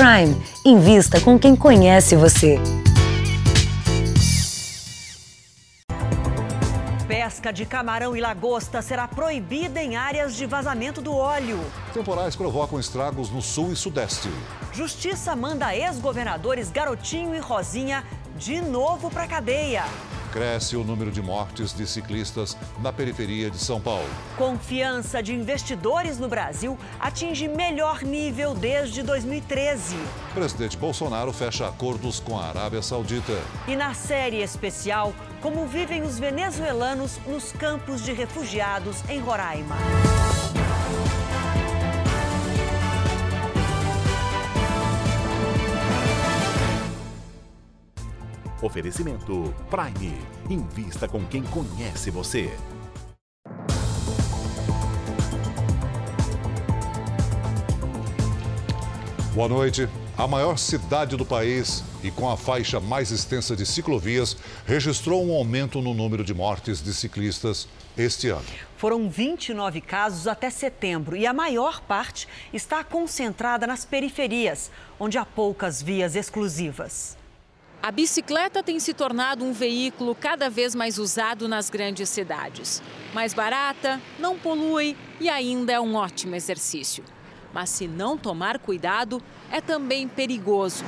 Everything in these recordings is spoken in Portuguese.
Prime. Invista com quem conhece você. Pesca de camarão e lagosta será proibida em áreas de vazamento do óleo. Temporais provocam estragos no sul e sudeste. Justiça manda ex-governadores Garotinho e Rosinha de novo para cadeia. Cresce o número de mortes de ciclistas na periferia de São Paulo. Confiança de investidores no Brasil atinge melhor nível desde 2013. Presidente Bolsonaro fecha acordos com a Arábia Saudita. E na série especial, como vivem os venezuelanos nos campos de refugiados em Roraima. Oferecimento Prime. Invista com quem conhece você. Boa noite. A maior cidade do país e com a faixa mais extensa de ciclovias registrou um aumento no número de mortes de ciclistas este ano. Foram 29 casos até setembro e a maior parte está concentrada nas periferias, onde há poucas vias exclusivas. A bicicleta tem se tornado um veículo cada vez mais usado nas grandes cidades. Mais barata, não polui e ainda é um ótimo exercício. Mas se não tomar cuidado, é também perigoso.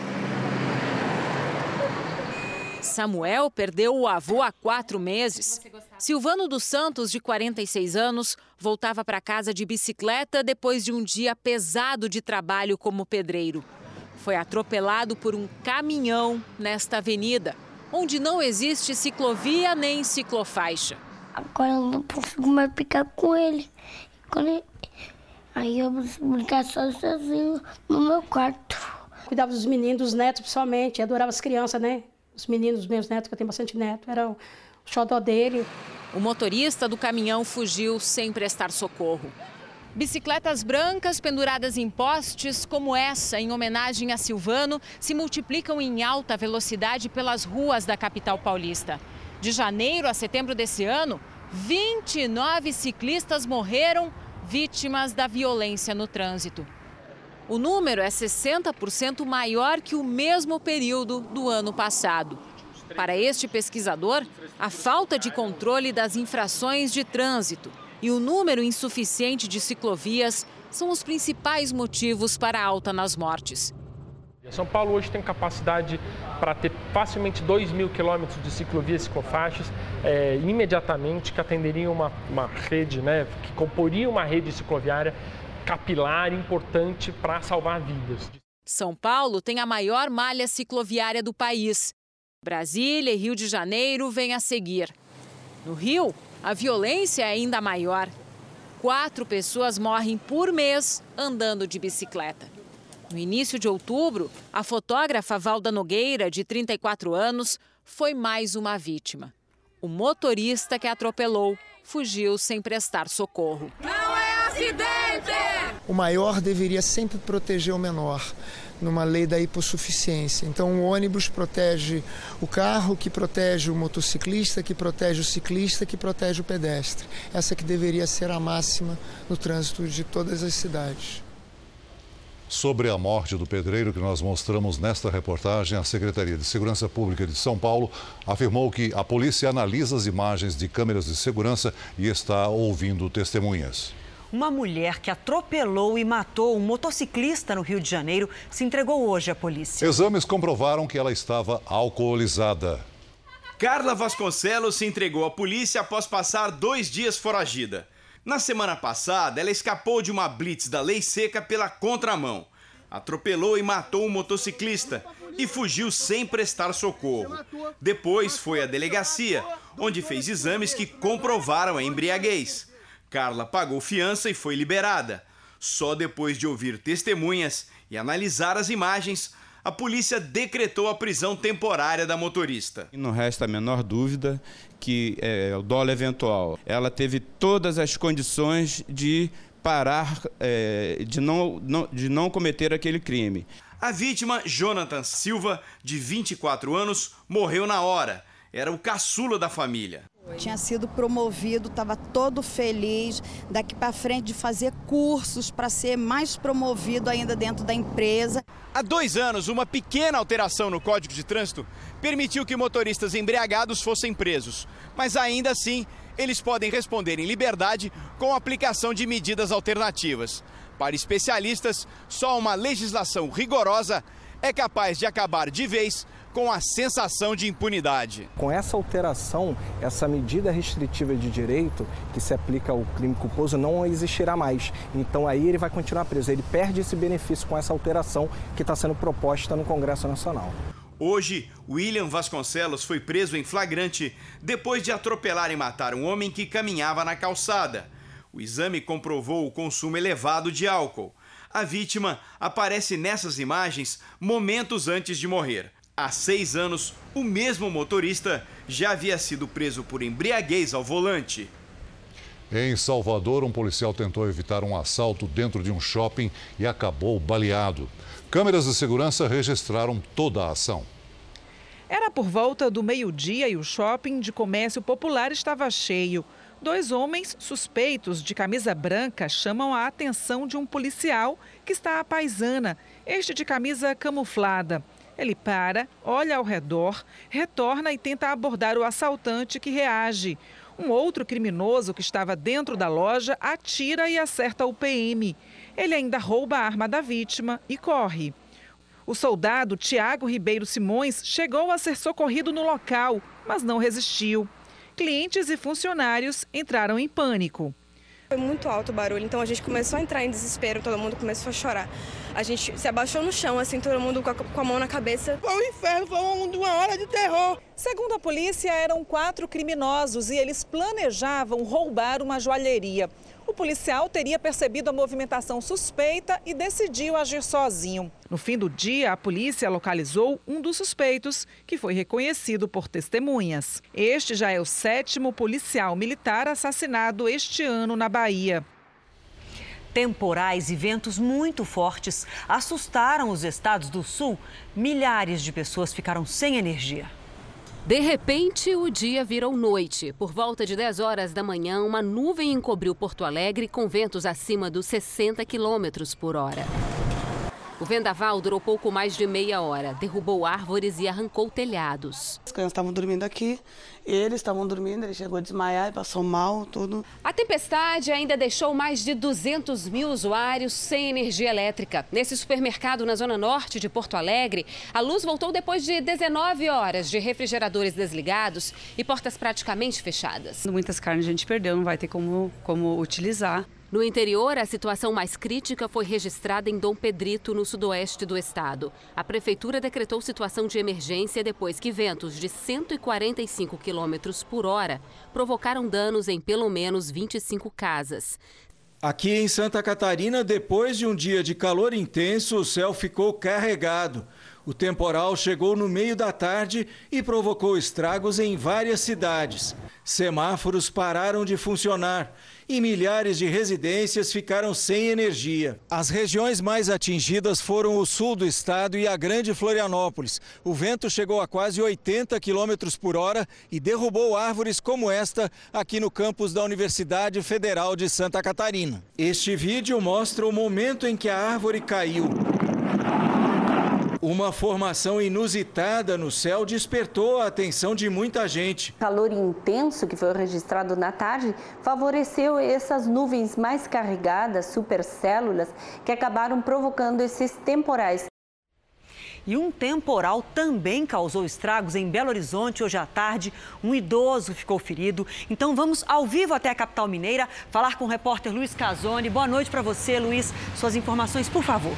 Samuel perdeu o avô há quatro meses. Silvano dos Santos, de 46 anos, voltava para casa de bicicleta depois de um dia pesado de trabalho como pedreiro foi atropelado por um caminhão nesta avenida, onde não existe ciclovia nem ciclofaixa. Agora eu não consigo mais ficar com ele. ele... Aí eu vou brincar sozinho no meu quarto. Cuidava dos meninos, dos netos principalmente. adorava as crianças, né? Os meninos, os meus netos, que eu tenho bastante neto, era o xodó dele. O motorista do caminhão fugiu sem prestar socorro. Bicicletas brancas penduradas em postes, como essa, em homenagem a Silvano, se multiplicam em alta velocidade pelas ruas da capital paulista. De janeiro a setembro desse ano, 29 ciclistas morreram vítimas da violência no trânsito. O número é 60% maior que o mesmo período do ano passado. Para este pesquisador, a falta de controle das infrações de trânsito e o número insuficiente de ciclovias são os principais motivos para a alta nas mortes. São Paulo hoje tem capacidade para ter facilmente 2 mil quilômetros de ciclovias e ciclofaixas é, imediatamente, que atenderiam uma, uma rede, né, que comporia uma rede cicloviária capilar importante para salvar vidas. São Paulo tem a maior malha cicloviária do país. Brasília e Rio de Janeiro vêm a seguir. No Rio, a violência é ainda maior. Quatro pessoas morrem por mês andando de bicicleta. No início de outubro, a fotógrafa Valda Nogueira, de 34 anos, foi mais uma vítima. O motorista que atropelou fugiu sem prestar socorro. Não é acidente! O maior deveria sempre proteger o menor numa lei da hipossuficiência. Então, o ônibus protege o carro, que protege o motociclista, que protege o ciclista, que protege o pedestre. Essa que deveria ser a máxima no trânsito de todas as cidades. Sobre a morte do pedreiro que nós mostramos nesta reportagem, a Secretaria de Segurança Pública de São Paulo afirmou que a polícia analisa as imagens de câmeras de segurança e está ouvindo testemunhas. Uma mulher que atropelou e matou um motociclista no Rio de Janeiro se entregou hoje à polícia. Exames comprovaram que ela estava alcoolizada. Carla Vasconcelos se entregou à polícia após passar dois dias foragida. Na semana passada, ela escapou de uma blitz da lei seca pela contramão. Atropelou e matou um motociclista e fugiu sem prestar socorro. Depois foi à delegacia, onde fez exames que comprovaram a embriaguez. Carla pagou fiança e foi liberada. Só depois de ouvir testemunhas e analisar as imagens, a polícia decretou a prisão temporária da motorista. Não resta a menor dúvida que é, o dolo eventual. Ela teve todas as condições de parar, é, de, não, não, de não cometer aquele crime. A vítima, Jonathan Silva, de 24 anos, morreu na hora era o caçula da família. Tinha sido promovido, estava todo feliz daqui para frente de fazer cursos para ser mais promovido ainda dentro da empresa. Há dois anos, uma pequena alteração no Código de Trânsito permitiu que motoristas embriagados fossem presos. Mas ainda assim, eles podem responder em liberdade com a aplicação de medidas alternativas. Para especialistas, só uma legislação rigorosa é capaz de acabar de vez com a sensação de impunidade. Com essa alteração, essa medida restritiva de direito que se aplica ao crime culposo não existirá mais. Então aí ele vai continuar preso. Ele perde esse benefício com essa alteração que está sendo proposta no Congresso Nacional. Hoje, William Vasconcelos foi preso em flagrante depois de atropelar e matar um homem que caminhava na calçada. O exame comprovou o consumo elevado de álcool. A vítima aparece nessas imagens momentos antes de morrer. Há seis anos, o mesmo motorista já havia sido preso por embriaguez ao volante. Em Salvador, um policial tentou evitar um assalto dentro de um shopping e acabou baleado. Câmeras de segurança registraram toda a ação. Era por volta do meio-dia e o shopping de comércio popular estava cheio. Dois homens suspeitos de camisa branca chamam a atenção de um policial que está à paisana, este de camisa camuflada. Ele para, olha ao redor, retorna e tenta abordar o assaltante que reage. Um outro criminoso que estava dentro da loja atira e acerta o PM. Ele ainda rouba a arma da vítima e corre. O soldado Tiago Ribeiro Simões chegou a ser socorrido no local, mas não resistiu. Clientes e funcionários entraram em pânico. Foi muito alto o barulho, então a gente começou a entrar em desespero, todo mundo começou a chorar. A gente se abaixou no chão, assim, todo mundo com a, com a mão na cabeça. Foi um inferno, foi uma hora de terror. Segundo a polícia, eram quatro criminosos e eles planejavam roubar uma joalheria. O policial teria percebido a movimentação suspeita e decidiu agir sozinho. No fim do dia, a polícia localizou um dos suspeitos, que foi reconhecido por testemunhas. Este já é o sétimo policial militar assassinado este ano na Bahia. Temporais e ventos muito fortes assustaram os estados do sul. Milhares de pessoas ficaram sem energia. De repente, o dia virou noite. Por volta de 10 horas da manhã, uma nuvem encobriu Porto Alegre com ventos acima dos 60 quilômetros por hora. O vendaval durou pouco mais de meia hora, derrubou árvores e arrancou telhados. As crianças estavam dormindo aqui, eles estavam dormindo, ele chegou a desmaiar e passou mal, tudo. A tempestade ainda deixou mais de 200 mil usuários sem energia elétrica. Nesse supermercado na zona norte de Porto Alegre, a luz voltou depois de 19 horas de refrigeradores desligados e portas praticamente fechadas. Muitas carnes a gente perdeu, não vai ter como, como utilizar. No interior, a situação mais crítica foi registrada em Dom Pedrito, no sudoeste do estado. A prefeitura decretou situação de emergência depois que ventos de 145 quilômetros por hora provocaram danos em pelo menos 25 casas. Aqui em Santa Catarina, depois de um dia de calor intenso, o céu ficou carregado. O temporal chegou no meio da tarde e provocou estragos em várias cidades. Semáforos pararam de funcionar e milhares de residências ficaram sem energia. As regiões mais atingidas foram o sul do estado e a Grande Florianópolis. O vento chegou a quase 80 quilômetros por hora e derrubou árvores como esta aqui no campus da Universidade Federal de Santa Catarina. Este vídeo mostra o momento em que a árvore caiu. Uma formação inusitada no céu despertou a atenção de muita gente. O calor intenso que foi registrado na tarde favoreceu essas nuvens mais carregadas, supercélulas, que acabaram provocando esses temporais. E um temporal também causou estragos em Belo Horizonte hoje à tarde. Um idoso ficou ferido. Então vamos ao vivo até a capital mineira falar com o repórter Luiz Casoni. Boa noite para você, Luiz. Suas informações, por favor.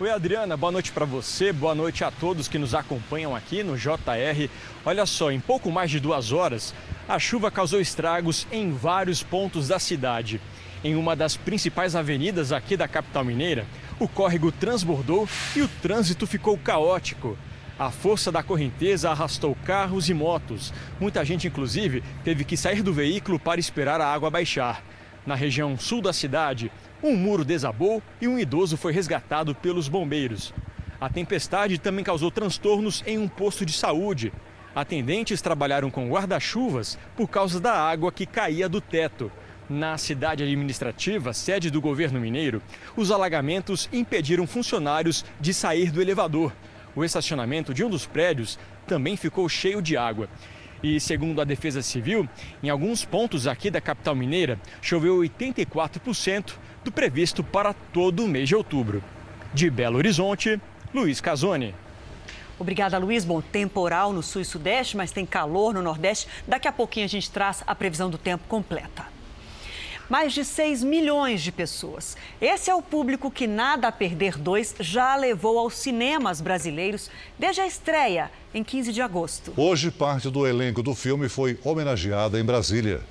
Oi, Adriana, boa noite para você, boa noite a todos que nos acompanham aqui no JR. Olha só, em pouco mais de duas horas, a chuva causou estragos em vários pontos da cidade. Em uma das principais avenidas aqui da capital mineira, o córrego transbordou e o trânsito ficou caótico. A força da correnteza arrastou carros e motos. Muita gente, inclusive, teve que sair do veículo para esperar a água baixar. Na região sul da cidade, um muro desabou e um idoso foi resgatado pelos bombeiros. A tempestade também causou transtornos em um posto de saúde. Atendentes trabalharam com guarda-chuvas por causa da água que caía do teto. Na cidade administrativa, sede do governo mineiro, os alagamentos impediram funcionários de sair do elevador. O estacionamento de um dos prédios também ficou cheio de água. E segundo a Defesa Civil, em alguns pontos aqui da capital mineira, choveu 84% do previsto para todo o mês de outubro. De Belo Horizonte, Luiz Casoni. Obrigada, Luiz. Bom, temporal no sul e sudeste, mas tem calor no nordeste. Daqui a pouquinho a gente traz a previsão do tempo completa. Mais de 6 milhões de pessoas. Esse é o público que Nada a Perder 2 já levou aos cinemas brasileiros desde a estreia, em 15 de agosto. Hoje, parte do elenco do filme foi homenageada em Brasília.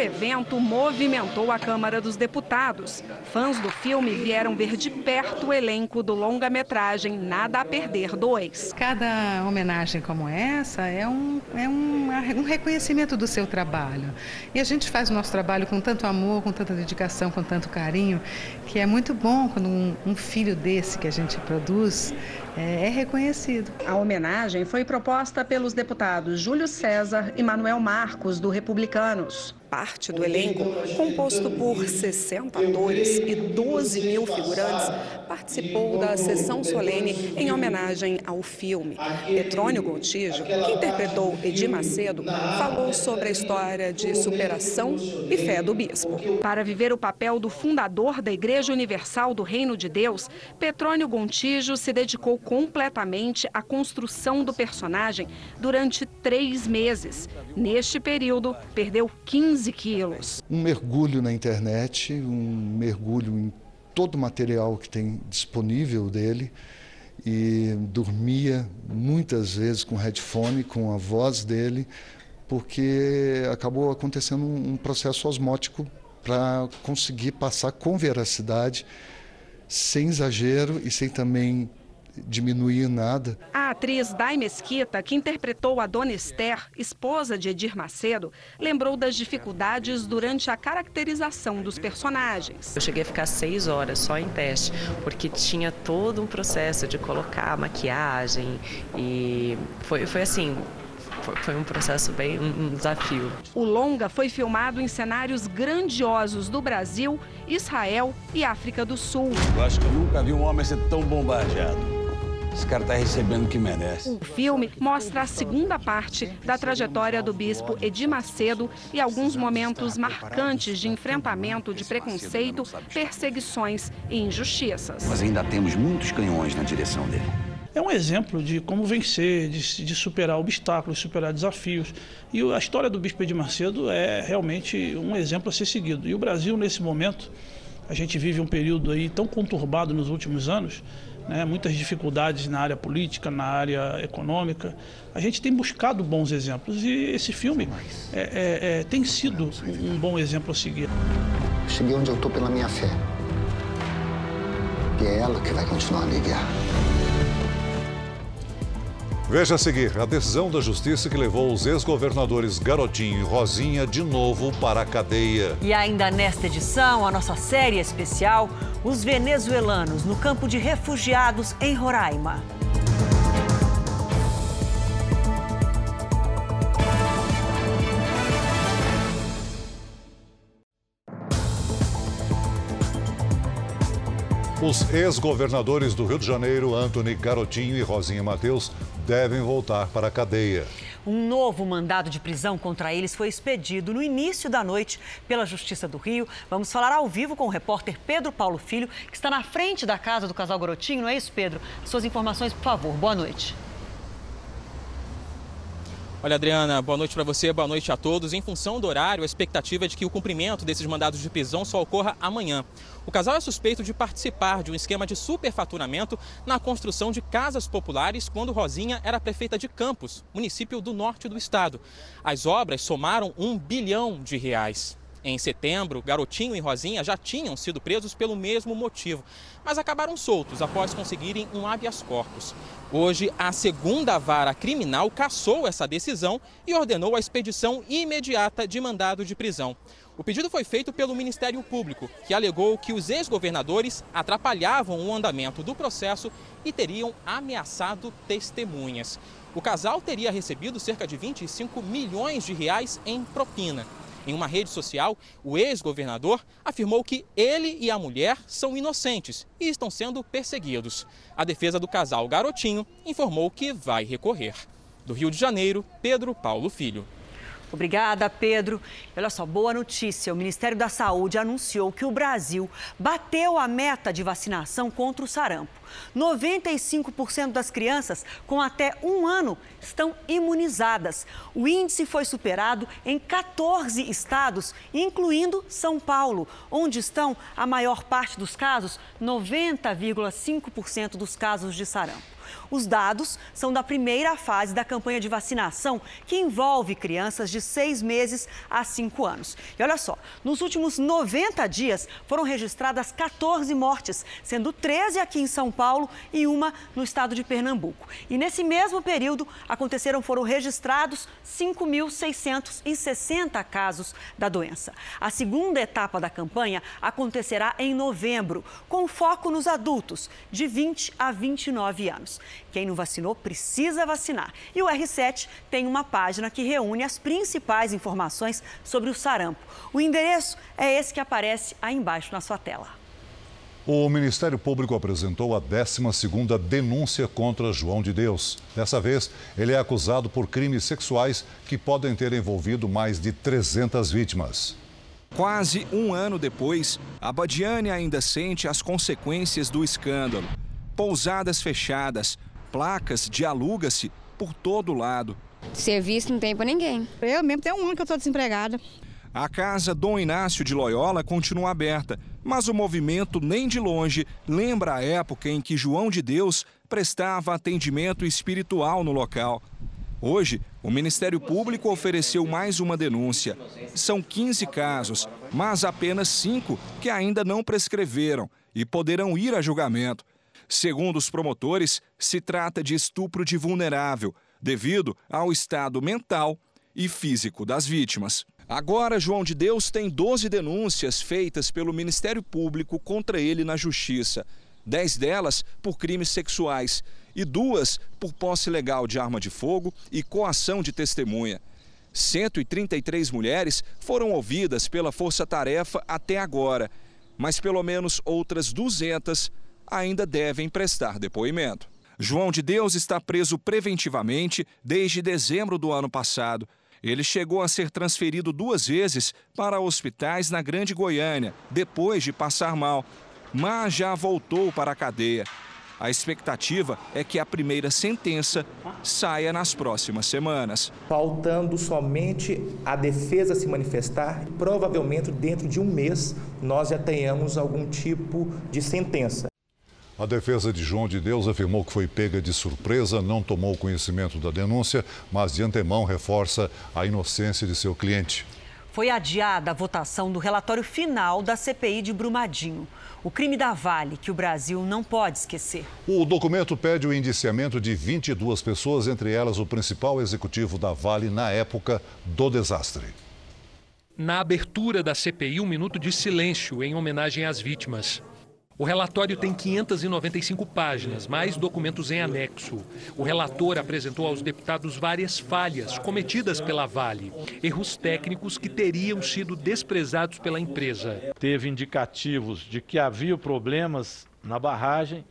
O evento movimentou a Câmara dos Deputados. Fãs do filme vieram ver de perto o elenco do longa-metragem Nada a Perder 2. Cada homenagem como essa é, um, é um, um reconhecimento do seu trabalho. E a gente faz o nosso trabalho com tanto amor, com tanta dedicação, com tanto carinho, que é muito bom quando um, um filho desse que a gente produz é, é reconhecido. A homenagem foi proposta pelos deputados Júlio César e Manuel Marcos, do Republicanos parte do elenco, composto por 60 atores e 12 mil figurantes, participou da sessão solene em homenagem ao filme. Petrônio Gontijo, que interpretou Edir Macedo, falou sobre a história de superação e fé do bispo. Para viver o papel do fundador da Igreja Universal do Reino de Deus, Petrônio Gontijo se dedicou completamente à construção do personagem durante três meses. Neste período, perdeu 15 15 quilos. Um mergulho na internet, um mergulho em todo o material que tem disponível dele e dormia muitas vezes com headphone, com a voz dele, porque acabou acontecendo um processo osmótico para conseguir passar com veracidade, sem exagero e sem também diminuir nada. A atriz Dai Mesquita, que interpretou a Dona Esther, esposa de Edir Macedo, lembrou das dificuldades durante a caracterização dos personagens. Eu cheguei a ficar seis horas só em teste, porque tinha todo um processo de colocar maquiagem e foi, foi assim, foi um processo bem um desafio. O longa foi filmado em cenários grandiosos do Brasil, Israel e África do Sul. Eu acho que eu nunca vi um homem ser tão bombardeado. Esse cara está recebendo o que merece. O filme mostra a segunda parte da trajetória do bispo Edir Macedo e alguns momentos marcantes de enfrentamento de preconceito, perseguições e injustiças. Mas ainda temos muitos canhões na direção dele. É um exemplo de como vencer, de, de superar obstáculos, superar desafios. E a história do bispo Edir Macedo é realmente um exemplo a ser seguido. E o Brasil, nesse momento, a gente vive um período aí tão conturbado nos últimos anos, né, muitas dificuldades na área política, na área econômica. A gente tem buscado bons exemplos e esse filme é, é, é, tem sido um bom exemplo a seguir. Cheguei onde eu estou pela minha fé. E é ela que vai continuar a me guiar. Veja a seguir a decisão da justiça que levou os ex-governadores Garotinho e Rosinha de novo para a cadeia. E ainda nesta edição, a nossa série especial, os venezuelanos no campo de refugiados em Roraima. Os ex-governadores do Rio de Janeiro, Antony Garotinho e Rosinha Mateus, devem voltar para a cadeia. Um novo mandado de prisão contra eles foi expedido no início da noite pela Justiça do Rio. Vamos falar ao vivo com o repórter Pedro Paulo Filho, que está na frente da casa do casal Garotinho. Não é isso, Pedro? Suas informações, por favor. Boa noite. Olha, Adriana, boa noite para você, boa noite a todos. Em função do horário, a expectativa é de que o cumprimento desses mandados de prisão só ocorra amanhã. O casal é suspeito de participar de um esquema de superfaturamento na construção de casas populares quando Rosinha era prefeita de Campos, município do norte do estado. As obras somaram um bilhão de reais. Em setembro, Garotinho e Rosinha já tinham sido presos pelo mesmo motivo, mas acabaram soltos após conseguirem um habeas corpus. Hoje, a segunda vara criminal cassou essa decisão e ordenou a expedição imediata de mandado de prisão. O pedido foi feito pelo Ministério Público, que alegou que os ex-governadores atrapalhavam o andamento do processo e teriam ameaçado testemunhas. O casal teria recebido cerca de 25 milhões de reais em propina. Em uma rede social, o ex-governador afirmou que ele e a mulher são inocentes e estão sendo perseguidos. A defesa do casal Garotinho informou que vai recorrer. Do Rio de Janeiro, Pedro Paulo Filho. Obrigada, Pedro. Olha só, boa notícia. O Ministério da Saúde anunciou que o Brasil bateu a meta de vacinação contra o sarampo. 95% das crianças com até um ano estão imunizadas. O índice foi superado em 14 estados, incluindo São Paulo, onde estão a maior parte dos casos, 90,5% dos casos de sarampo. Os dados são da primeira fase da campanha de vacinação, que envolve crianças de seis meses a cinco anos. E olha só, nos últimos 90 dias foram registradas 14 mortes, sendo 13 aqui em São Paulo e uma no estado de Pernambuco. E nesse mesmo período aconteceram, foram registrados 5.660 casos da doença. A segunda etapa da campanha acontecerá em novembro, com foco nos adultos de 20 a 29 anos. Quem não vacinou precisa vacinar. E o R7 tem uma página que reúne as principais informações sobre o sarampo. O endereço é esse que aparece aí embaixo na sua tela. O Ministério Público apresentou a 12ª denúncia contra João de Deus. Dessa vez, ele é acusado por crimes sexuais que podem ter envolvido mais de 300 vítimas. Quase um ano depois, a Badiane ainda sente as consequências do escândalo. Pousadas fechadas, placas de aluga-se por todo lado. Serviço não tem para ninguém. Eu mesmo tenho um ano que eu estou desempregada. A casa Dom Inácio de Loyola continua aberta, mas o movimento nem de longe lembra a época em que João de Deus prestava atendimento espiritual no local. Hoje, o Ministério Público ofereceu mais uma denúncia. São 15 casos, mas apenas cinco que ainda não prescreveram e poderão ir a julgamento. Segundo os promotores, se trata de estupro de vulnerável, devido ao estado mental e físico das vítimas. Agora, João de Deus tem 12 denúncias feitas pelo Ministério Público contra ele na Justiça. Dez delas por crimes sexuais e duas por posse legal de arma de fogo e coação de testemunha. 133 mulheres foram ouvidas pela Força Tarefa até agora, mas pelo menos outras 200 ainda devem prestar depoimento. João de Deus está preso preventivamente desde dezembro do ano passado. Ele chegou a ser transferido duas vezes para hospitais na Grande Goiânia, depois de passar mal, mas já voltou para a cadeia. A expectativa é que a primeira sentença saia nas próximas semanas. Faltando somente a defesa se manifestar, provavelmente dentro de um mês nós já tenhamos algum tipo de sentença. A defesa de João de Deus afirmou que foi pega de surpresa, não tomou conhecimento da denúncia, mas de antemão reforça a inocência de seu cliente. Foi adiada a votação do relatório final da CPI de Brumadinho. O crime da Vale, que o Brasil não pode esquecer. O documento pede o indiciamento de 22 pessoas, entre elas o principal executivo da Vale na época do desastre. Na abertura da CPI, um minuto de silêncio em homenagem às vítimas. O relatório tem 595 páginas, mais documentos em anexo. O relator apresentou aos deputados várias falhas cometidas pela Vale, erros técnicos que teriam sido desprezados pela empresa. Teve indicativos de que havia problemas na barragem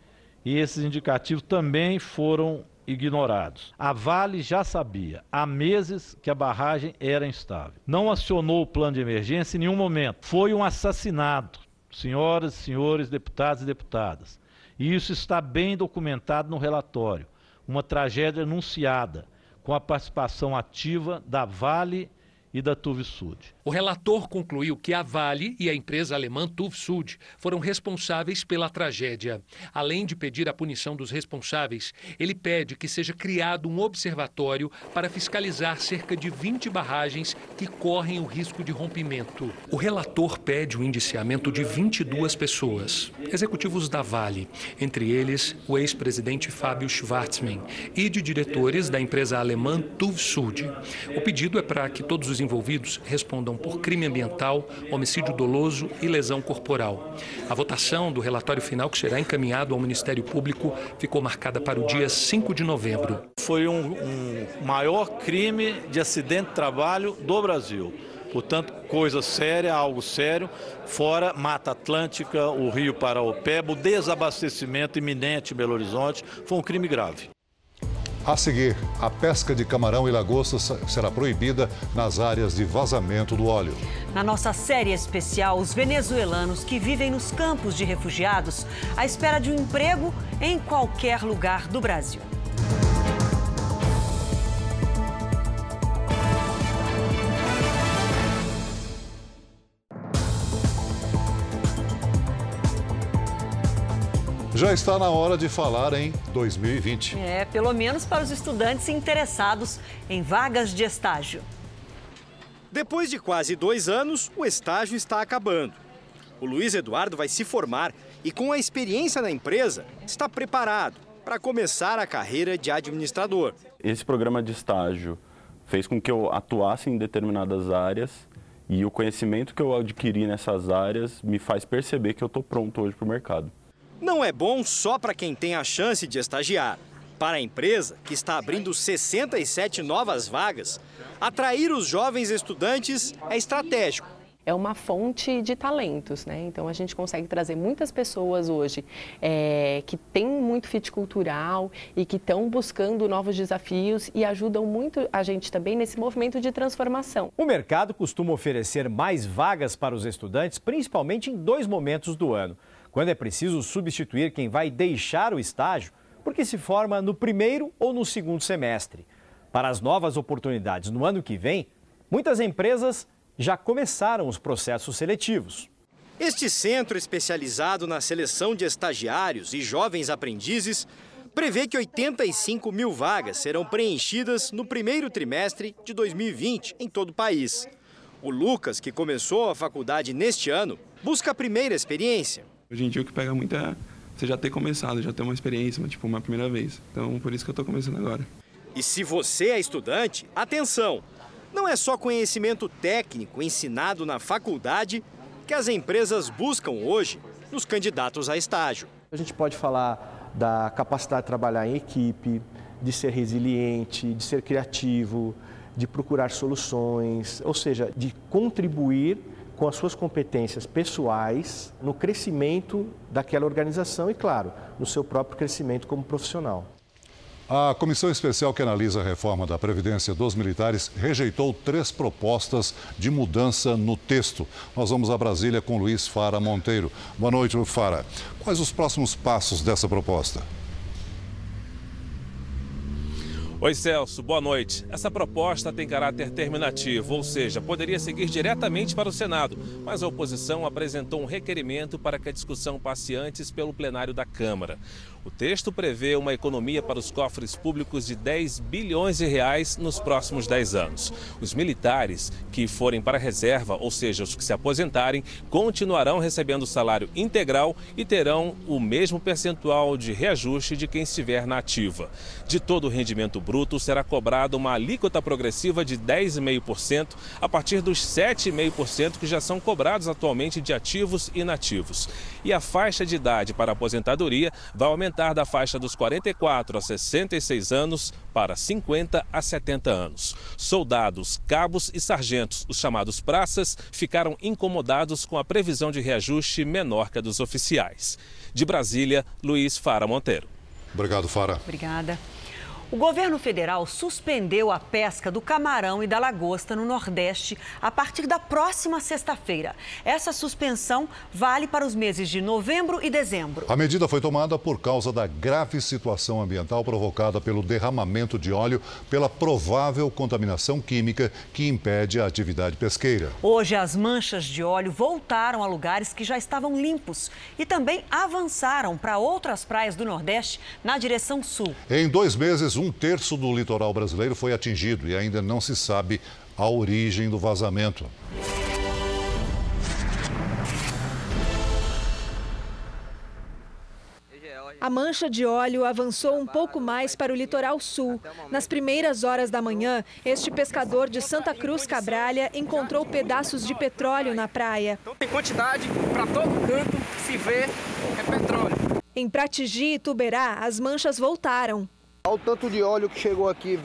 e esses indicativos também foram ignorados. A Vale já sabia há meses que a barragem era instável. Não acionou o plano de emergência em nenhum momento. Foi um assassinato senhoras e senhores deputados e deputadas. E isso está bem documentado no relatório. Uma tragédia anunciada, com a participação ativa da Vale e da Tuvisud. O relator concluiu que a Vale e a empresa alemã TÜV Sud foram responsáveis pela tragédia. Além de pedir a punição dos responsáveis, ele pede que seja criado um observatório para fiscalizar cerca de 20 barragens que correm o risco de rompimento. O relator pede o indiciamento de 22 pessoas, executivos da Vale, entre eles o ex-presidente Fábio Schwartzmann, e de diretores da empresa alemã TÜV Sud. O pedido é para que todos os envolvidos respondam por crime ambiental, homicídio doloso e lesão corporal. A votação do relatório final, que será encaminhado ao Ministério Público, ficou marcada para o dia 5 de novembro. Foi um, um maior crime de acidente de trabalho do Brasil. Portanto, coisa séria, algo sério, fora Mata Atlântica, o Rio Paraopeba, o desabastecimento iminente em Belo Horizonte, foi um crime grave. A seguir, a pesca de camarão e lagosta será proibida nas áreas de vazamento do óleo. Na nossa série especial, os venezuelanos que vivem nos campos de refugiados à espera de um emprego em qualquer lugar do Brasil. Já está na hora de falar em 2020. É, pelo menos para os estudantes interessados em vagas de estágio. Depois de quase dois anos, o estágio está acabando. O Luiz Eduardo vai se formar e, com a experiência na empresa, está preparado para começar a carreira de administrador. Esse programa de estágio fez com que eu atuasse em determinadas áreas e o conhecimento que eu adquiri nessas áreas me faz perceber que eu estou pronto hoje para o mercado não é bom só para quem tem a chance de estagiar. Para a empresa, que está abrindo 67 novas vagas, atrair os jovens estudantes é estratégico. É uma fonte de talentos, né? Então a gente consegue trazer muitas pessoas hoje é, que têm muito fit cultural e que estão buscando novos desafios e ajudam muito a gente também nesse movimento de transformação. O mercado costuma oferecer mais vagas para os estudantes, principalmente em dois momentos do ano quando é preciso substituir quem vai deixar o estágio porque se forma no primeiro ou no segundo semestre. Para as novas oportunidades no ano que vem, muitas empresas já começaram os processos seletivos. Este centro especializado na seleção de estagiários e jovens aprendizes prevê que 85 mil vagas serão preenchidas no primeiro trimestre de 2020 em todo o país. O Lucas, que começou a faculdade neste ano, busca a primeira experiência. Hoje em dia o que pega muito é você já ter começado, já ter uma experiência, tipo, uma primeira vez. Então, por isso que eu estou começando agora. E se você é estudante, atenção! Não é só conhecimento técnico ensinado na faculdade que as empresas buscam hoje nos candidatos a estágio. A gente pode falar da capacidade de trabalhar em equipe, de ser resiliente, de ser criativo, de procurar soluções, ou seja, de contribuir com as suas competências pessoais no crescimento daquela organização e, claro, no seu próprio crescimento como profissional. A comissão especial que analisa a reforma da Previdência dos militares rejeitou três propostas de mudança no texto. Nós vamos a Brasília com Luiz Fara Monteiro. Boa noite, Fara. Quais os próximos passos dessa proposta? Oi, Celso, boa noite. Essa proposta tem caráter terminativo, ou seja, poderia seguir diretamente para o Senado, mas a oposição apresentou um requerimento para que a discussão passe antes pelo plenário da Câmara. O texto prevê uma economia para os cofres públicos de 10 bilhões de reais nos próximos 10 anos. Os militares que forem para a reserva, ou seja, os que se aposentarem, continuarão recebendo salário integral e terão o mesmo percentual de reajuste de quem estiver na ativa. De todo o rendimento bruto será cobrada uma alíquota progressiva de 10,5% a partir dos 7,5% que já são cobrados atualmente de ativos e inativos. E a faixa de idade para aposentadoria vai aumentar aumentar da faixa dos 44 a 66 anos para 50 a 70 anos. Soldados, cabos e sargentos, os chamados praças, ficaram incomodados com a previsão de reajuste menor que a dos oficiais. De Brasília, Luiz Fara Monteiro. Obrigado, Fara. Obrigada. O governo federal suspendeu a pesca do camarão e da lagosta no Nordeste a partir da próxima sexta-feira. Essa suspensão vale para os meses de novembro e dezembro. A medida foi tomada por causa da grave situação ambiental provocada pelo derramamento de óleo pela provável contaminação química que impede a atividade pesqueira. Hoje, as manchas de óleo voltaram a lugares que já estavam limpos e também avançaram para outras praias do Nordeste na direção sul. Em dois meses, um terço do litoral brasileiro foi atingido e ainda não se sabe a origem do vazamento. A mancha de óleo avançou um pouco mais para o litoral sul. Nas primeiras horas da manhã, este pescador de Santa Cruz Cabralha encontrou pedaços de petróleo na praia. Então tem quantidade para todo canto, se vê, é petróleo. Em Pratigi e Tuberá, as manchas voltaram. Olha o tanto de óleo que chegou aqui.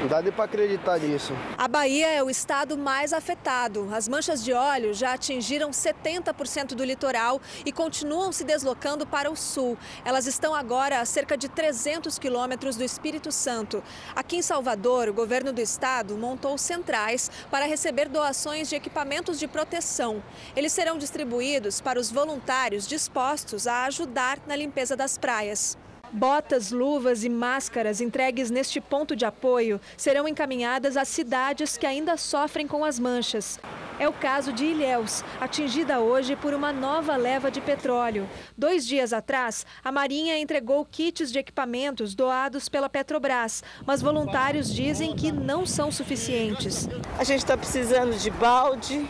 Não dá nem para acreditar nisso. A Bahia é o estado mais afetado. As manchas de óleo já atingiram 70% do litoral e continuam se deslocando para o sul. Elas estão agora a cerca de 300 quilômetros do Espírito Santo. Aqui em Salvador, o governo do estado montou centrais para receber doações de equipamentos de proteção. Eles serão distribuídos para os voluntários dispostos a ajudar na limpeza das praias. Botas, luvas e máscaras entregues neste ponto de apoio serão encaminhadas às cidades que ainda sofrem com as manchas. É o caso de Ilhéus, atingida hoje por uma nova leva de petróleo. Dois dias atrás, a Marinha entregou kits de equipamentos doados pela Petrobras, mas voluntários dizem que não são suficientes. A gente está precisando de balde,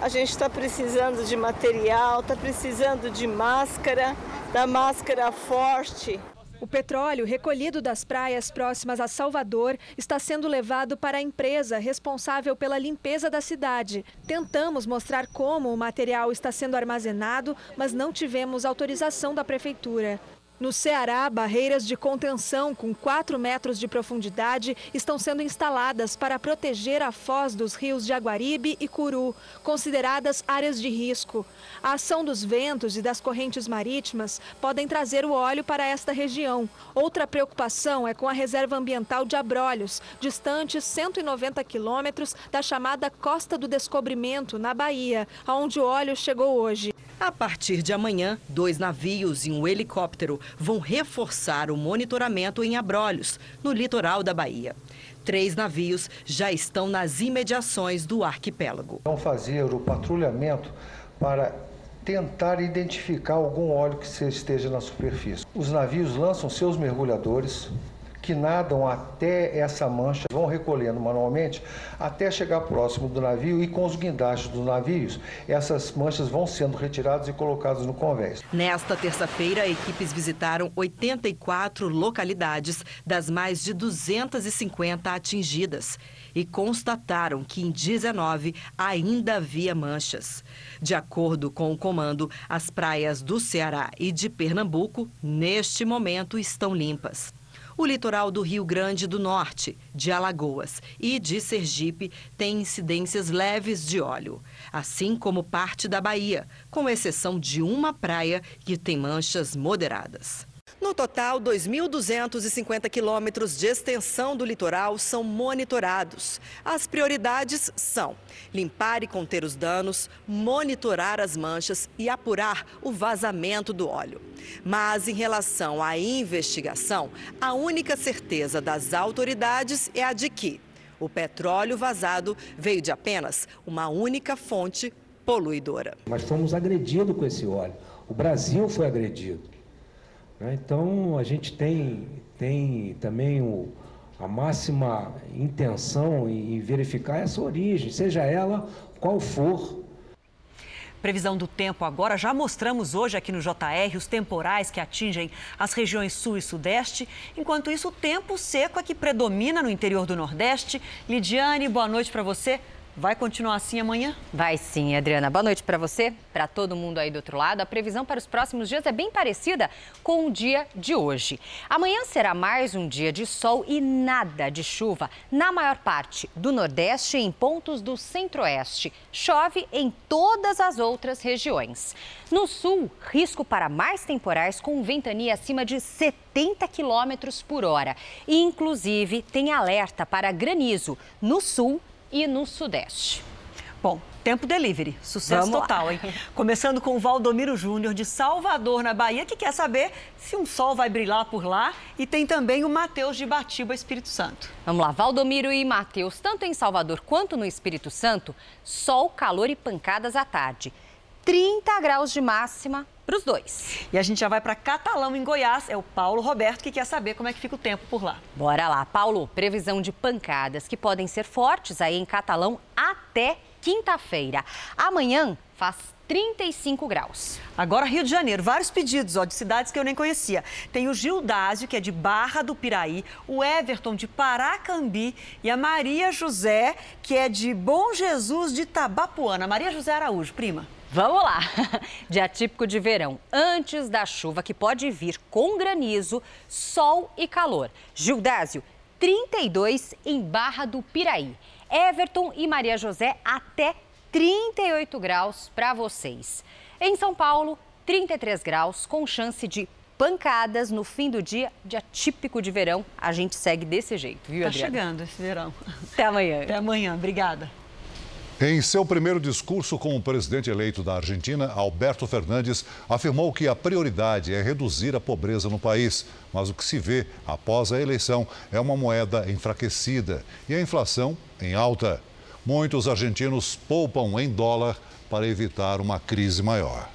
a gente está precisando de material, está precisando de máscara, da máscara forte. O petróleo recolhido das praias próximas a Salvador está sendo levado para a empresa responsável pela limpeza da cidade. Tentamos mostrar como o material está sendo armazenado, mas não tivemos autorização da prefeitura. No Ceará, barreiras de contenção com 4 metros de profundidade estão sendo instaladas para proteger a foz dos rios Jaguaribe e Curu, consideradas áreas de risco. A ação dos ventos e das correntes marítimas podem trazer o óleo para esta região. Outra preocupação é com a reserva ambiental de Abrolhos, distante 190 quilômetros da chamada Costa do Descobrimento, na Bahia, aonde o óleo chegou hoje. A partir de amanhã, dois navios e um helicóptero vão reforçar o monitoramento em Abrolhos, no litoral da Bahia. Três navios já estão nas imediações do arquipélago. Vão fazer o patrulhamento para tentar identificar algum óleo que esteja na superfície. Os navios lançam seus mergulhadores, que nadam até essa mancha, vão recolhendo manualmente até chegar próximo do navio e com os guindastes dos navios, essas manchas vão sendo retiradas e colocadas no convés. Nesta terça-feira, equipes visitaram 84 localidades das mais de 250 atingidas e constataram que em 19 ainda havia manchas. De acordo com o comando, as praias do Ceará e de Pernambuco, neste momento, estão limpas. O litoral do Rio Grande do Norte, de Alagoas e de Sergipe tem incidências leves de óleo, assim como parte da Bahia, com exceção de uma praia que tem manchas moderadas. No total, 2.250 quilômetros de extensão do litoral são monitorados. As prioridades são limpar e conter os danos, monitorar as manchas e apurar o vazamento do óleo. Mas em relação à investigação, a única certeza das autoridades é a de que o petróleo vazado veio de apenas uma única fonte poluidora. Mas fomos agredidos com esse óleo. O Brasil foi agredido. Né? Então, a gente tem, tem também o, a máxima intenção em verificar essa origem, seja ela qual for. Previsão do tempo agora, já mostramos hoje aqui no JR os temporais que atingem as regiões sul e sudeste. Enquanto isso, o tempo seco é que predomina no interior do Nordeste. Lidiane, boa noite para você. Vai continuar assim amanhã? Vai sim, Adriana. Boa noite para você, para todo mundo aí do outro lado. A previsão para os próximos dias é bem parecida com o dia de hoje. Amanhã será mais um dia de sol e nada de chuva na maior parte do Nordeste e em pontos do Centro-Oeste. Chove em todas as outras regiões. No Sul, risco para mais temporais com ventania acima de 70 km por hora. E, inclusive, tem alerta para granizo no Sul e no Sudeste. Bom, tempo delivery, sucesso Vamos total, lá. hein? Começando com o Valdomiro Júnior, de Salvador, na Bahia, que quer saber se um sol vai brilhar por lá. E tem também o Matheus de Batiba, Espírito Santo. Vamos lá, Valdomiro e Matheus, tanto em Salvador quanto no Espírito Santo, sol, calor e pancadas à tarde. 30 graus de máxima para os dois. E a gente já vai para Catalão, em Goiás. É o Paulo Roberto que quer saber como é que fica o tempo por lá. Bora lá, Paulo. Previsão de pancadas que podem ser fortes aí em Catalão até quinta-feira. Amanhã faz 35 graus. Agora, Rio de Janeiro, vários pedidos ó, de cidades que eu nem conhecia. Tem o Gildásio, que é de Barra do Piraí, o Everton de Paracambi e a Maria José, que é de Bom Jesus de Tabapuana. Maria José Araújo, prima. Vamos lá! Dia típico de verão, antes da chuva que pode vir com granizo, sol e calor. Gildásio, 32 em Barra do Piraí. Everton e Maria José, até 38 graus para vocês. Em São Paulo, 33 graus, com chance de pancadas no fim do dia, dia típico de verão. A gente segue desse jeito, viu, Tá Adriana? chegando esse verão. Até amanhã. Até amanhã, obrigada. Em seu primeiro discurso como presidente eleito da Argentina, Alberto Fernandes afirmou que a prioridade é reduzir a pobreza no país. Mas o que se vê após a eleição é uma moeda enfraquecida e a inflação em alta. Muitos argentinos poupam em dólar para evitar uma crise maior.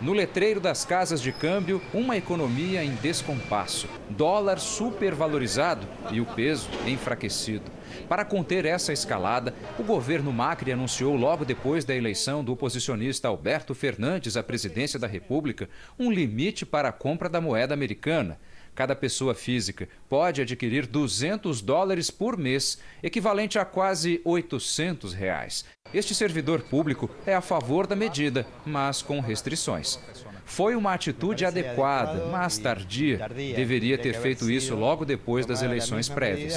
No letreiro das casas de câmbio, uma economia em descompasso. Dólar supervalorizado e o peso enfraquecido. Para conter essa escalada, o governo Macri anunciou logo depois da eleição do oposicionista Alberto Fernandes à presidência da República um limite para a compra da moeda americana. Cada pessoa física pode adquirir 200 dólares por mês, equivalente a quase 800 reais. Este servidor público é a favor da medida, mas com restrições. Foi uma atitude adequada, mas tardia. Deveria ter feito isso logo depois das eleições prévias.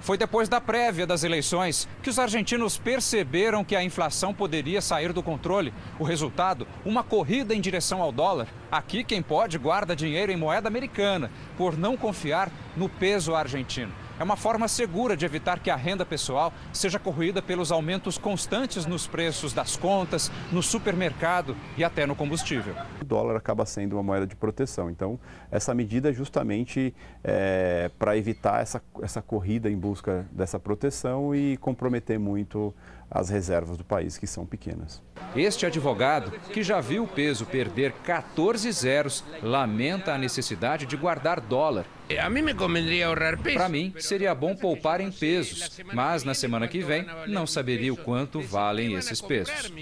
Foi depois da prévia das eleições que os argentinos perceberam que a inflação poderia sair do controle. O resultado, uma corrida em direção ao dólar. Aqui quem pode guarda dinheiro em moeda americana, por não confiar no peso argentino. É uma forma segura de evitar que a renda pessoal seja corroída pelos aumentos constantes nos preços das contas, no supermercado e até no combustível. O dólar acaba sendo uma moeda de proteção. Então, essa medida é justamente é, para evitar essa, essa corrida em busca dessa proteção e comprometer muito as reservas do país, que são pequenas. Este advogado, que já viu o peso perder 14 zeros, lamenta a necessidade de guardar dólar. A mim me convendria ahorrar peso. Para mim, seria bom poupar em pesos, mas na semana que vem não saberia o quanto valem esses pesos.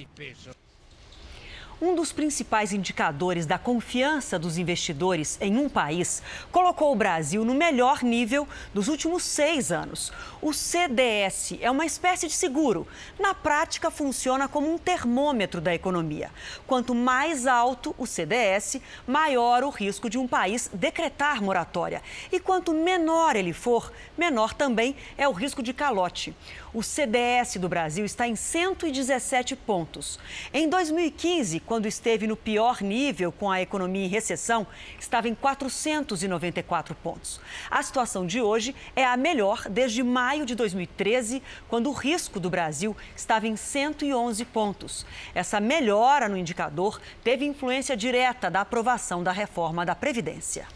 Um dos principais indicadores da confiança dos investidores em um país colocou o Brasil no melhor nível dos últimos seis anos. O CDS é uma espécie de seguro. Na prática, funciona como um termômetro da economia. Quanto mais alto o CDS, maior o risco de um país decretar moratória. E quanto menor ele for, menor também é o risco de calote. O CDS do Brasil está em 117 pontos. Em 2015, quando esteve no pior nível com a economia em recessão, estava em 494 pontos. A situação de hoje é a melhor desde maio de 2013, quando o risco do Brasil estava em 111 pontos. Essa melhora no indicador teve influência direta da aprovação da reforma da Previdência.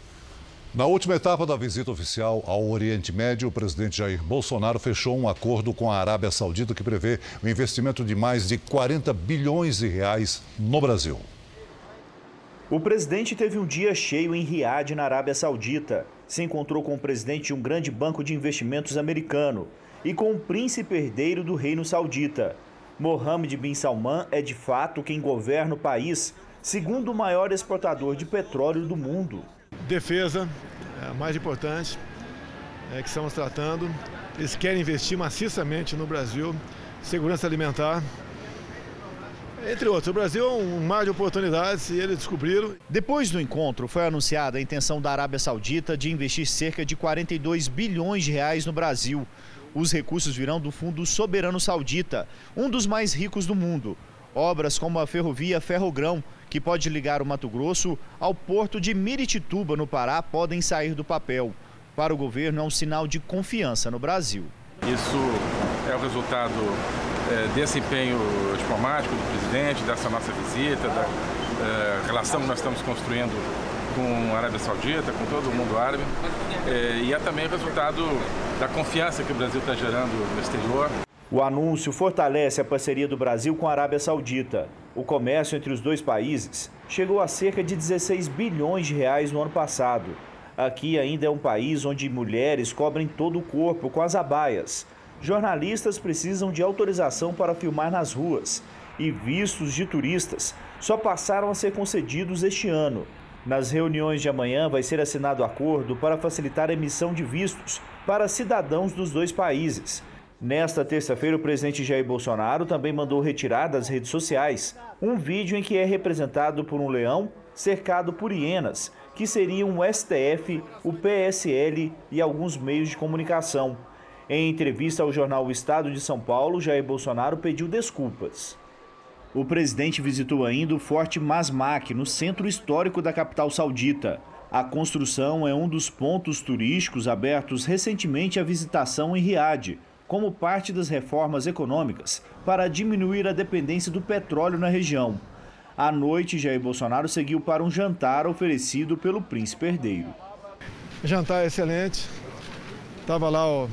Na última etapa da visita oficial ao Oriente Médio, o presidente Jair Bolsonaro fechou um acordo com a Arábia Saudita que prevê o investimento de mais de 40 bilhões de reais no Brasil. O presidente teve um dia cheio em Riad, na Arábia Saudita. Se encontrou com o presidente de um grande banco de investimentos americano e com o príncipe herdeiro do reino saudita. Mohammed bin Salman é de fato quem governa o país, segundo o maior exportador de petróleo do mundo. Defesa, é a mais importante, é que estamos tratando. Eles querem investir maciçamente no Brasil, segurança alimentar, entre outros. O Brasil é um mar de oportunidades e eles descobriram. Depois do encontro, foi anunciada a intenção da Arábia Saudita de investir cerca de 42 bilhões de reais no Brasil. Os recursos virão do Fundo Soberano Saudita, um dos mais ricos do mundo. Obras como a ferrovia Ferrogrão, que pode ligar o Mato Grosso ao porto de Miritituba, no Pará, podem sair do papel. Para o governo, é um sinal de confiança no Brasil. Isso é o resultado é, desse empenho diplomático do presidente, dessa nossa visita, da é, relação que nós estamos construindo com a Arábia Saudita, com todo o mundo árabe, é, e é também resultado da confiança que o Brasil está gerando no exterior. O anúncio fortalece a parceria do Brasil com a Arábia Saudita. O comércio entre os dois países chegou a cerca de 16 bilhões de reais no ano passado. Aqui ainda é um país onde mulheres cobrem todo o corpo com as abaias. Jornalistas precisam de autorização para filmar nas ruas e vistos de turistas só passaram a ser concedidos este ano. Nas reuniões de amanhã vai ser assinado acordo para facilitar a emissão de vistos para cidadãos dos dois países. Nesta terça-feira, o presidente Jair Bolsonaro também mandou retirar das redes sociais um vídeo em que é representado por um leão cercado por hienas que seriam o STF, o PSL e alguns meios de comunicação. Em entrevista ao jornal O Estado de São Paulo, Jair Bolsonaro pediu desculpas. O presidente visitou ainda o Forte Masmak, no centro histórico da capital saudita. A construção é um dos pontos turísticos abertos recentemente à visitação em Riad, como parte das reformas econômicas para diminuir a dependência do petróleo na região. À noite, Jair Bolsonaro seguiu para um jantar oferecido pelo príncipe herdeiro. Jantar excelente. Estava lá o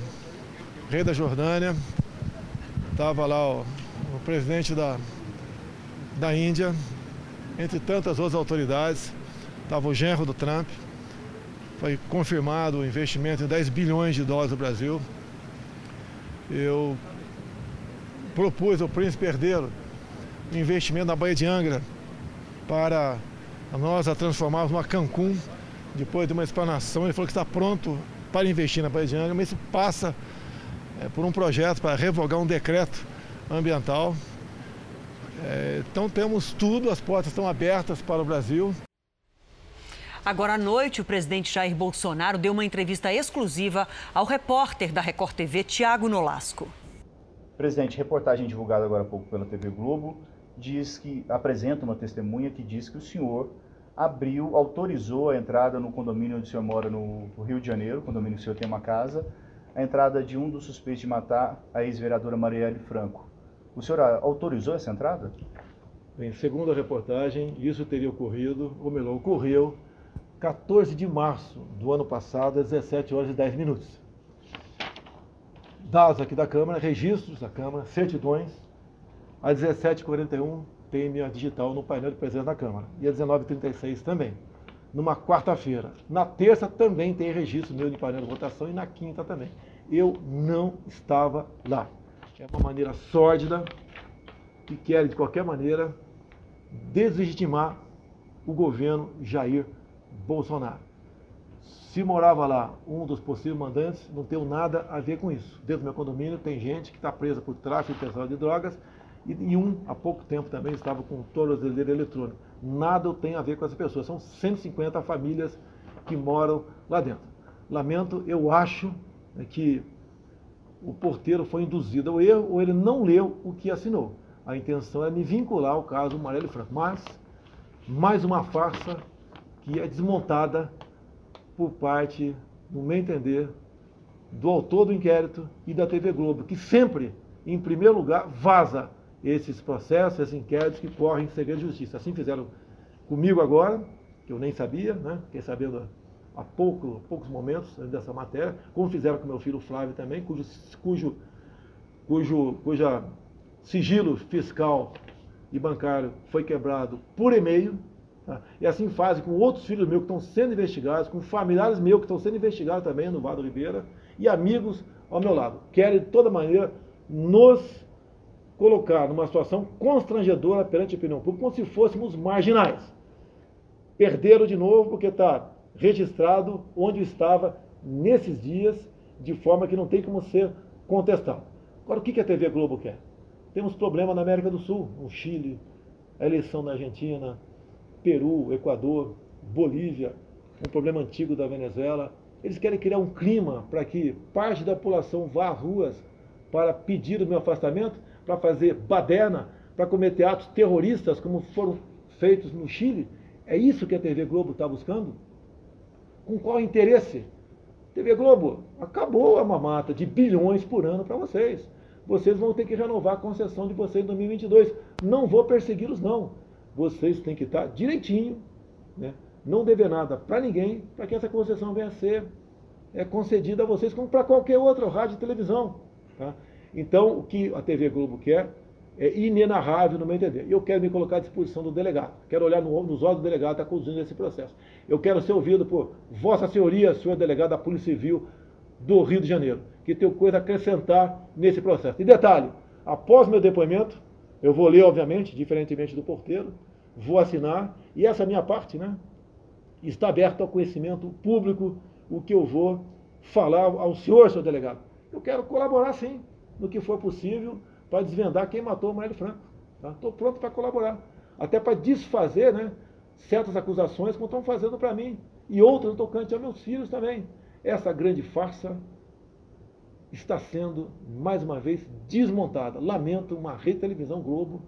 rei da Jordânia, estava lá o, o presidente da, da Índia, entre tantas outras autoridades. Estava o genro do Trump. Foi confirmado o investimento em 10 bilhões de dólares no Brasil. Eu propus ao príncipe herdeiro investimento na Baía de Angra para nós a transformarmos numa Cancún, depois de uma explanação. Ele falou que está pronto para investir na Baía de Angra, mas isso passa é, por um projeto para revogar um decreto ambiental. É, então temos tudo, as portas estão abertas para o Brasil. Agora à noite, o presidente Jair Bolsonaro deu uma entrevista exclusiva ao repórter da Record TV, Tiago Nolasco. Presidente, reportagem divulgada agora há pouco pela TV Globo diz que apresenta uma testemunha que diz que o senhor abriu, autorizou a entrada no condomínio onde o senhor mora no Rio de Janeiro, condomínio que o senhor tem uma casa, a entrada de um dos suspeitos de matar a ex-vereadora Marielle Franco. O senhor autorizou essa entrada? Bem, segundo a reportagem, isso teria ocorrido, ou melhor, ocorreu 14 de março do ano passado, às 17 horas e 10 minutos. Dados aqui da Câmara, registros da Câmara, certidões, às 17h41 tem minha digital no painel de presidente da Câmara. E às 19h36 também. Numa quarta-feira. Na terça também tem registro meu de painel de votação e na quinta também. Eu não estava lá. É uma maneira sórdida que quer, de qualquer maneira, deslegitimar o governo Jair Bolsonaro. Se morava lá um dos possíveis mandantes, não tenho nada a ver com isso. Dentro do meu condomínio tem gente que está presa por tráfico pessoal de drogas e, e, um, há pouco tempo também, estava com tornozeleira eletrônica. Nada tem a ver com essa pessoa. São 150 famílias que moram lá dentro. Lamento, eu acho né, que o porteiro foi induzido ao erro ou ele não leu o que assinou. A intenção é me vincular ao caso Marielle Franco. Mas, mais uma farsa que é desmontada por parte, no meu entender, do autor do inquérito e da TV Globo, que sempre, em primeiro lugar, vaza esses processos, esses inquéritos que correm em segredo de justiça. Assim fizeram comigo agora, que eu nem sabia, né? fiquei sabendo há pouco, poucos momentos dessa matéria, como fizeram com meu filho Flávio também, cujo, cujo, cujo, cuja sigilo fiscal e bancário foi quebrado por e-mail. Tá? E assim fazem com outros filhos meus que estão sendo investigados, com familiares meus que estão sendo investigados também no Vado Ribeira, e amigos ao meu lado. Querem, de toda maneira, nos colocar numa situação constrangedora perante a opinião pública, como se fôssemos marginais. Perderam de novo porque está registrado onde estava nesses dias de forma que não tem como ser contestado. Agora, o que a TV Globo quer? Temos problema na América do Sul, no Chile, a eleição na Argentina, Peru, Equador, Bolívia, um problema antigo da Venezuela. Eles querem criar um clima para que parte da população vá às ruas para pedir o meu afastamento, para fazer baderna, para cometer atos terroristas, como foram feitos no Chile. É isso que a TV Globo está buscando? Com qual interesse? TV Globo, acabou a mamata de bilhões por ano para vocês. Vocês vão ter que renovar a concessão de vocês em 2022. Não vou persegui-los, não. Vocês têm que estar direitinho, né? não dever nada para ninguém, para que essa concessão venha a ser é, concedida a vocês, como para qualquer outro rádio e televisão. Tá? Então, o que a TV Globo quer é inenarrável no meu entender. Eu quero me colocar à disposição do delegado. Quero olhar no, nos olhos do delegado que está conduzindo esse processo. Eu quero ser ouvido por Vossa Senhoria, senhor delegado da Polícia Civil do Rio de Janeiro, que tem coisa a acrescentar nesse processo. E detalhe, após meu depoimento, eu vou ler, obviamente, diferentemente do porteiro, vou assinar, e essa minha parte, né, está aberta ao conhecimento público, o que eu vou falar ao senhor, senhor delegado. Eu quero colaborar, sim, no que for possível, para desvendar quem matou o Marielle Franco. Estou tá? pronto para colaborar. Até para desfazer né, certas acusações que estão fazendo para mim. E outras tocante a meus filhos também. Essa grande farsa está sendo, mais uma vez, desmontada. Lamento uma rede de televisão Globo,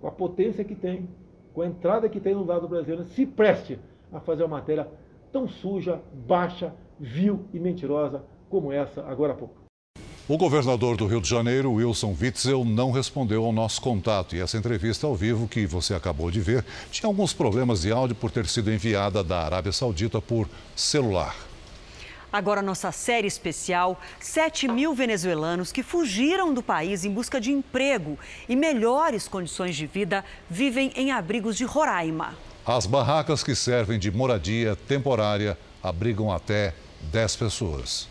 com a potência que tem, com a entrada que tem no lado brasileiro, se preste a fazer uma matéria tão suja, baixa, vil e mentirosa como essa agora há pouco. O governador do Rio de Janeiro, Wilson Witzel, não respondeu ao nosso contato. E essa entrevista ao vivo que você acabou de ver tinha alguns problemas de áudio por ter sido enviada da Arábia Saudita por celular. Agora, nossa série especial: 7 mil venezuelanos que fugiram do país em busca de emprego e melhores condições de vida vivem em abrigos de Roraima. As barracas que servem de moradia temporária abrigam até 10 pessoas.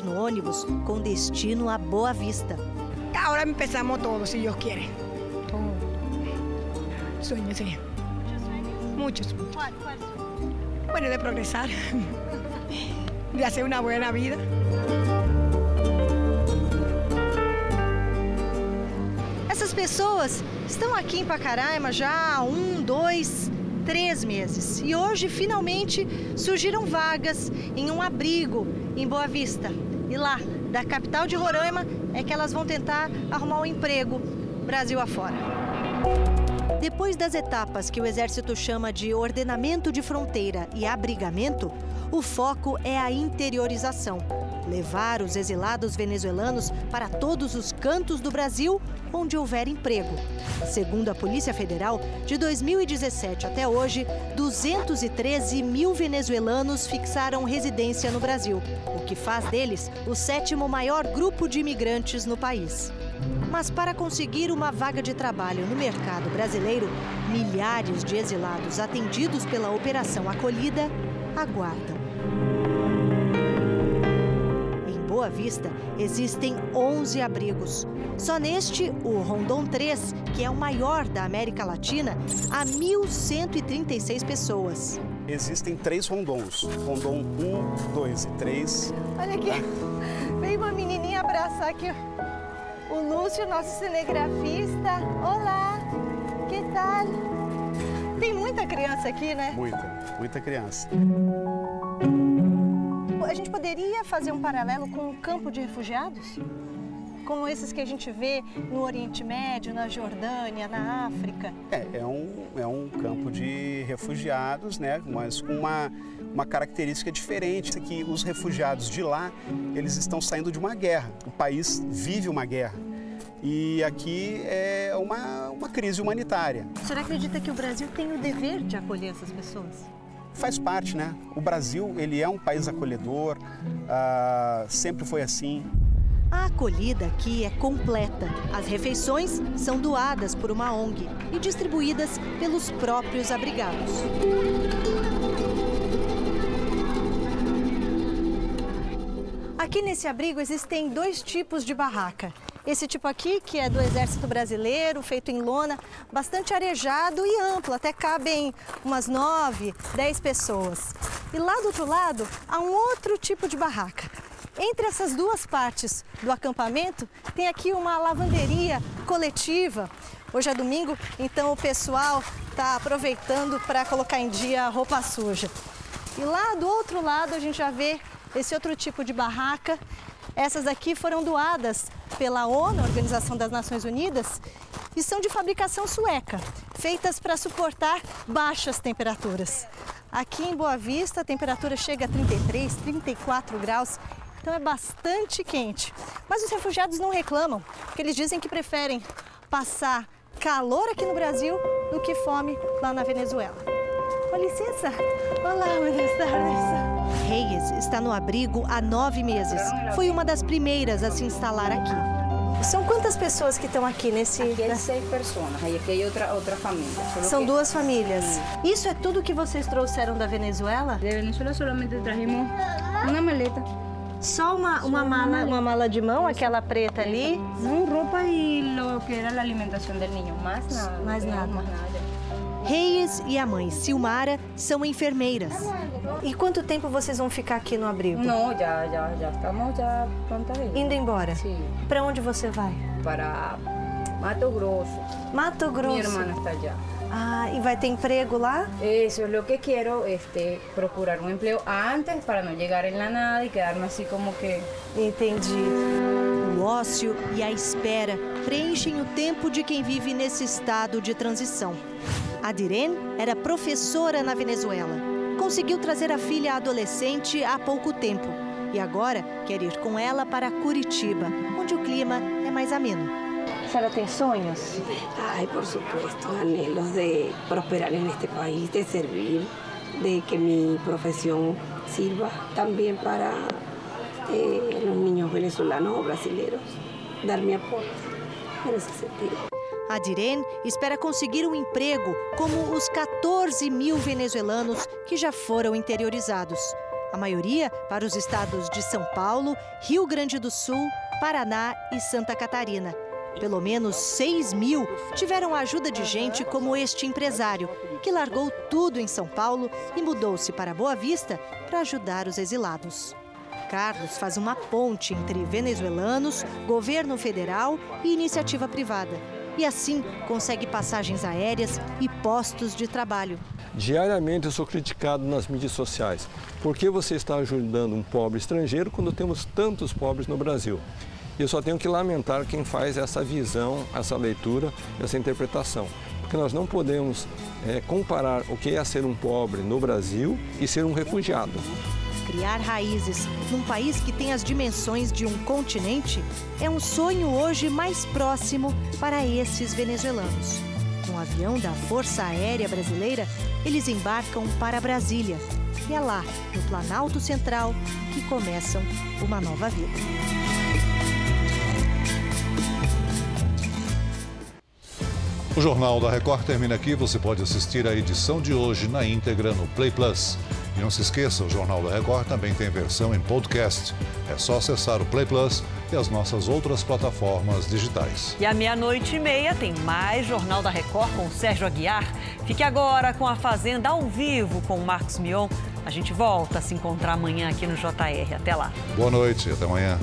No ônibus com destino a Boa Vista. Agora empezamos todos, se Deus quiser. Sueños, sí. Muchos. ¿Cuál, cuál? Bueno, de progresar, de hacer una buena vida. Essas pessoas estão aqui em Pacaraima já há um, dois, três meses. E hoje, finalmente, surgiram vagas em um abrigo em Boa Vista. E lá, da capital de Roraima, é que elas vão tentar arrumar um emprego Brasil afora. Depois das etapas que o Exército chama de ordenamento de fronteira e abrigamento, o foco é a interiorização levar os exilados venezuelanos para todos os cantos do Brasil onde houver emprego. Segundo a Polícia Federal, de 2017 até hoje, 213 mil venezuelanos fixaram residência no Brasil, o que faz deles o sétimo maior grupo de imigrantes no país. Mas para conseguir uma vaga de trabalho no mercado brasileiro, milhares de exilados atendidos pela Operação Acolhida aguardam. Boa Vista, existem 11 abrigos. Só neste, o Rondon 3, que é o maior da América Latina, há 1.136 pessoas. Existem três rondons. Rondon 1, 2 e 3. Olha aqui, vem uma menininha abraçar aqui o Lúcio, nosso cinegrafista. Olá, que tal? Tem muita criança aqui, né? Muita, muita criança a gente poderia fazer um paralelo com o campo de refugiados? Como esses que a gente vê no Oriente Médio, na Jordânia, na África? É, é um, é um campo de refugiados, né? mas com uma, uma característica diferente, que os refugiados de lá, eles estão saindo de uma guerra. O país vive uma guerra. E aqui é uma, uma crise humanitária. O senhor acredita que o Brasil tem o dever de acolher essas pessoas? faz parte, né? O Brasil, ele é um país acolhedor, uh, sempre foi assim. A acolhida aqui é completa. As refeições são doadas por uma ONG e distribuídas pelos próprios abrigados. Aqui nesse abrigo existem dois tipos de barraca. Esse tipo aqui, que é do Exército Brasileiro, feito em lona, bastante arejado e amplo, até cabem umas nove, dez pessoas. E lá do outro lado há um outro tipo de barraca. Entre essas duas partes do acampamento, tem aqui uma lavanderia coletiva. Hoje é domingo, então o pessoal está aproveitando para colocar em dia a roupa suja. E lá do outro lado a gente já vê esse outro tipo de barraca. Essas aqui foram doadas pela ONU, Organização das Nações Unidas, e são de fabricação sueca, feitas para suportar baixas temperaturas. Aqui em Boa Vista a temperatura chega a 33, 34 graus, então é bastante quente. Mas os refugiados não reclamam, porque eles dizem que preferem passar calor aqui no Brasil do que fome lá na Venezuela. Com licença. Olá, buenas tardes. Reyes está no abrigo há nove meses. Foi uma das primeiras a se instalar aqui. São quantas pessoas que estão aqui nesse... Aqui é seis pessoas, e aqui é outra, outra família. São que... duas famílias. Isso é tudo que vocês trouxeram da Venezuela? De Venezuela solamente trajimos uma maleta. Só uma, uma, mala, uma mala de mão, aquela preta ali? Não, roupa e lo que era a alimentação do menino, mais nada. Mais nada. Mais nada. Reyes e a mãe Silmara são enfermeiras. E quanto tempo vocês vão ficar aqui no abrigo? Não, já, já, já estamos já prontas. Indo embora? Sim. Para onde você vai? Para Mato Grosso. Mato Grosso. Minha irmã está já. Ah, e vai ter emprego lá? Isso é o que quero, este, procurar um emprego antes para não chegar em la nada e quedar-me assim como que... Entendi. O ócio e a espera preenchem o tempo de quem vive nesse estado de transição. A Diren era professora na Venezuela. Conseguiu trazer a filha adolescente há pouco tempo e agora quer ir com ela para Curitiba, onde o clima é mais ameno. A senhora tem sonhos? Ai, por supuesto, anhelos de prosperar neste país, de servir, de que minha profissão sirva também para eh, os niños venezolanos ou brasileiros, dar meu aporte nesse sentido. A Diren espera conseguir um emprego como os 14 mil venezuelanos que já foram interiorizados. A maioria para os estados de São Paulo, Rio Grande do Sul, Paraná e Santa Catarina. Pelo menos 6 mil tiveram a ajuda de gente como este empresário, que largou tudo em São Paulo e mudou-se para Boa Vista para ajudar os exilados. Carlos faz uma ponte entre venezuelanos, governo federal e iniciativa privada. E assim consegue passagens aéreas e postos de trabalho. Diariamente eu sou criticado nas mídias sociais. Por que você está ajudando um pobre estrangeiro quando temos tantos pobres no Brasil? E eu só tenho que lamentar quem faz essa visão, essa leitura, essa interpretação. Porque nós não podemos é, comparar o que é ser um pobre no Brasil e ser um refugiado. Criar raízes num país que tem as dimensões de um continente é um sonho hoje mais próximo para esses venezuelanos. No avião da Força Aérea Brasileira, eles embarcam para Brasília. E é lá, no Planalto Central, que começam uma nova vida. O Jornal da Record termina aqui. Você pode assistir a edição de hoje na íntegra no Play Plus. E não se esqueça, o Jornal da Record também tem versão em podcast. É só acessar o Play Plus e as nossas outras plataformas digitais. E à meia-noite e meia tem mais Jornal da Record com o Sérgio Aguiar. Fique agora com a Fazenda ao vivo com o Marcos Mion. A gente volta a se encontrar amanhã aqui no JR. Até lá. Boa noite, até amanhã.